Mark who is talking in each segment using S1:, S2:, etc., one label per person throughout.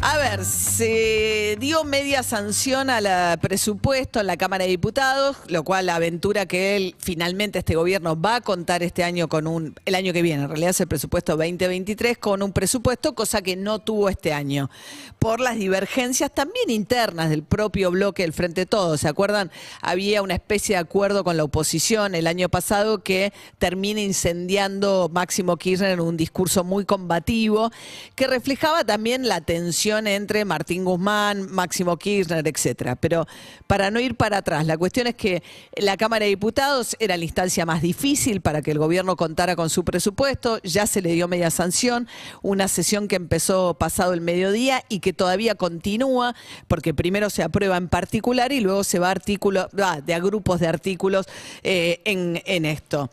S1: A ver, se dio media sanción al presupuesto en la Cámara de Diputados, lo cual aventura que él finalmente este gobierno va a contar este año con un, el año que viene, en realidad es el presupuesto 2023, con un presupuesto, cosa que no tuvo este año, por las divergencias también internas del propio bloque del Frente de Todos. ¿Se acuerdan? Había una especie de acuerdo con la oposición el año pasado que termina incendiando Máximo Kirchner en un discurso muy combativo, que reflejaba también la tensión entre Martín Guzmán, Máximo Kirchner, etcétera. Pero para no ir para atrás, la cuestión es que la Cámara de Diputados era la instancia más difícil para que el gobierno contara con su presupuesto, ya se le dio media sanción, una sesión que empezó pasado el mediodía y que todavía continúa, porque primero se aprueba en particular y luego se va a artículo, de a grupos de artículos eh, en esto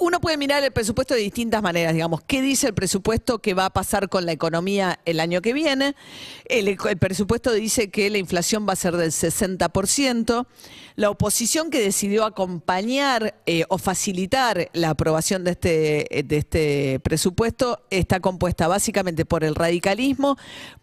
S1: uno puede mirar el presupuesto de distintas maneras, digamos. ¿Qué dice el presupuesto que va a pasar con la economía el año que viene? El, presupuesto dice que la inflación va a ser del 60%. La oposición que decidió acompañar eh, o facilitar la aprobación de este, de este presupuesto está compuesta básicamente por el radicalismo,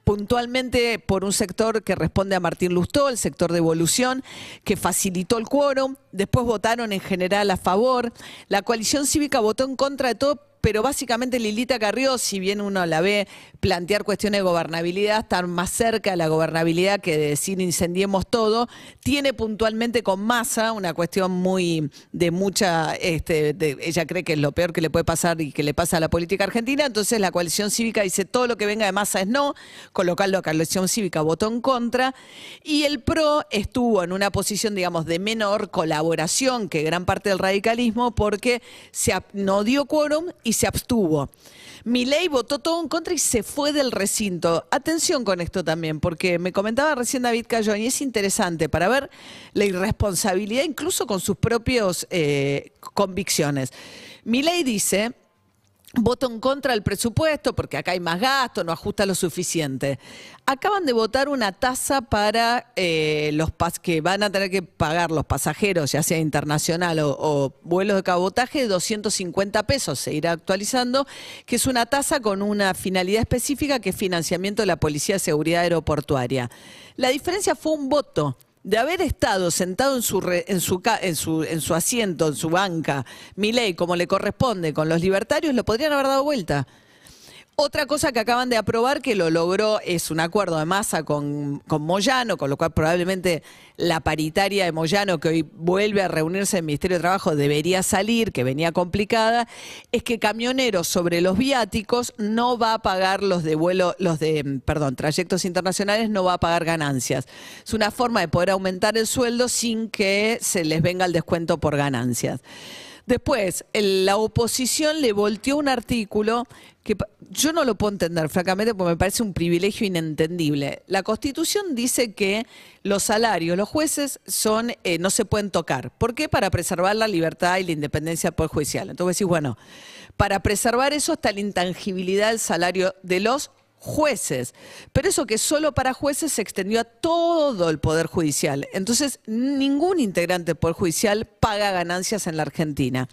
S1: puntualmente por un sector que responde a Martín Lustó, el sector de evolución, que facilitó el quórum. Después votaron en general a favor. La coalición cívica votó en contra de todo pero básicamente Lilita Carrió, si bien uno la ve plantear cuestiones de gobernabilidad, estar más cerca de la gobernabilidad que de decir incendiemos todo, tiene puntualmente con masa una cuestión muy de mucha, este, ella cree que es lo peor que le puede pasar y que le pasa a la política argentina, entonces la coalición cívica dice todo lo que venga de masa es no, con lo la coalición cívica votó en contra, y el PRO estuvo en una posición, digamos, de menor colaboración que gran parte del radicalismo porque se no dio quórum y se abstuvo. Milei votó todo en contra y se fue del recinto. Atención con esto también, porque me comentaba recién David Cayón y es interesante para ver la irresponsabilidad incluso con sus propias convicciones. Milei dice, voto en contra del presupuesto porque acá hay más gasto, no ajusta lo suficiente. Acaban de votar una tasa para eh, los pas que van a tener que pagar los pasajeros, ya sea internacional o, o vuelos de cabotaje, de 250 pesos, se irá actualizando, que es una tasa con una finalidad específica que es financiamiento de la Policía de Seguridad Aeroportuaria. La diferencia fue un voto de haber estado sentado en su, re- en su, en su, en su asiento, en su banca, Milei, como le corresponde, con los libertarios, lo podrían haber dado vuelta. Otra cosa que acaban de aprobar que lo logró es un acuerdo de masa con, con Moyano, con lo cual probablemente la paritaria de Moyano, que hoy vuelve a reunirse en el Ministerio de Trabajo, debería salir, que venía complicada, es que camioneros sobre los viáticos no va a pagar los de vuelo, los de, perdón, trayectos internacionales no va a pagar ganancias. Es una forma de poder aumentar el sueldo sin que se les venga el descuento por ganancias. Después, la oposición le volteó un artículo que yo no lo puedo entender, francamente, porque me parece un privilegio inentendible. La Constitución dice que los salarios, los jueces, son eh, no se pueden tocar. ¿Por qué? Para preservar la libertad y la independencia del Poder Judicial. Entonces decís, bueno, para preservar eso está la intangibilidad del salario de los jueces. Pero eso que solo para jueces se extendió a todo el Poder Judicial. Entonces, ningún integrante del Poder Judicial paga ganancias en la Argentina.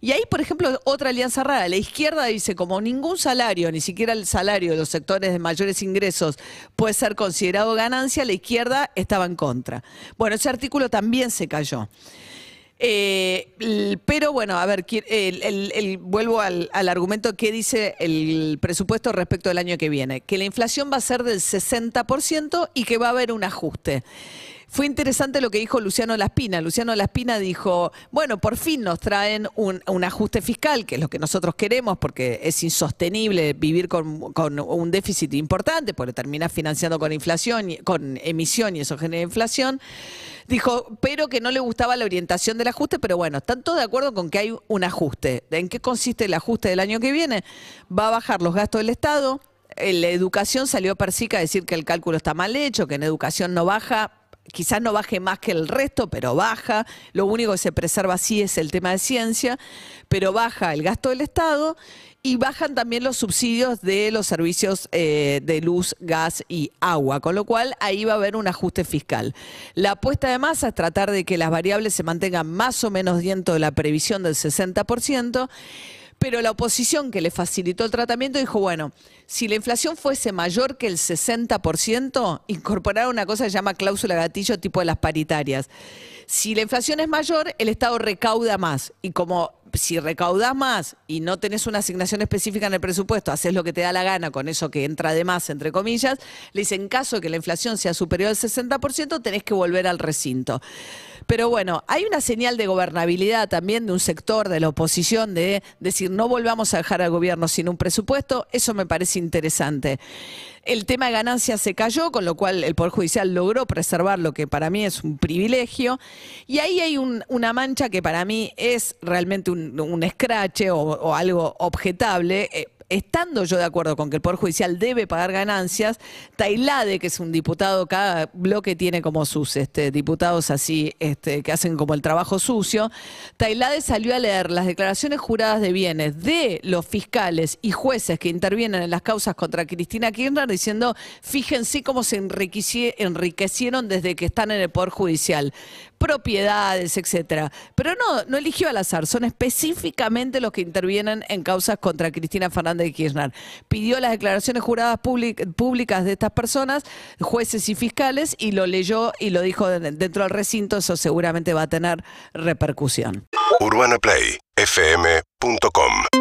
S1: Y ahí, por ejemplo, otra alianza rara. La izquierda dice, como ningún salario, ni siquiera el salario de los sectores de mayores ingresos puede ser considerado ganancia, la izquierda estaba en contra. Bueno, ese artículo también se cayó. Eh, pero bueno, a ver, el- el- el- vuelvo al, al argumento que dice el presupuesto respecto del año que viene, que la inflación va a ser del 60% y que va a haber un ajuste. Fue interesante lo que dijo Luciano Laspina. Luciano Laspina dijo, bueno, por fin nos traen un, ajuste fiscal, que es lo que nosotros queremos, porque es insostenible vivir con, un déficit importante, porque termina financiando con inflación, con emisión y eso genera inflación. Dijo, pero que no le gustaba la orientación del ajuste, pero bueno, están todos de acuerdo con que hay un ajuste. ¿En qué consiste el ajuste del año que viene? Va a bajar los gastos del Estado. En la educación salió Persica a decir que el cálculo está mal hecho, que en educación no baja, quizás no baje más que el resto, pero baja. Lo único que se preserva así es el tema de ciencia, pero baja el gasto del Estado y bajan también los subsidios de los servicios eh, de luz, gas y agua, con lo cual ahí va a haber un ajuste fiscal. La apuesta de masa es tratar de que las variables se mantengan más o menos dentro de la previsión del 60%. Pero la oposición que le facilitó el tratamiento dijo, bueno, si la inflación fuese mayor que el 60%, incorporar una cosa que se llama cláusula gatillo tipo de las paritarias. Si la inflación es mayor, el Estado recauda más. Y como si recaudás más y no tenés una asignación específica en el presupuesto, haces lo que te da la gana con eso que entra de más, entre comillas, le dicen, en caso de que la inflación sea superior al 60%, tenés que volver al recinto. Pero bueno, hay una señal de gobernabilidad también de un sector de la oposición de decir, no volvamos a dejar al gobierno sin un presupuesto, eso me parece interesante. El tema de ganancias se cayó, con lo cual el Poder Judicial logró preservar lo que para mí es un privilegio. Y ahí hay una mancha que para mí es realmente un, un escrache o, algo objetable. Eh, estando yo de acuerdo con que el Poder Judicial debe pagar ganancias, Tailade, que es un diputado, cada bloque tiene como sus este, diputados así, este, que hacen como el trabajo sucio, Tailade salió a leer las declaraciones juradas de bienes de los fiscales y jueces que intervienen en las causas contra Cristina Kirchner diciendo, fíjense cómo se enriquecieron desde que están en el Poder Judicial propiedades, etcétera. Pero no, no eligió al azar, son específicamente los que intervienen en causas contra Cristina Fernández de Kirchner. Pidió las declaraciones juradas públicas de estas personas, jueces y fiscales, y lo leyó y lo dijo dentro del recinto, eso seguramente va a tener repercusión.
S2: UrbanaPlayFM.com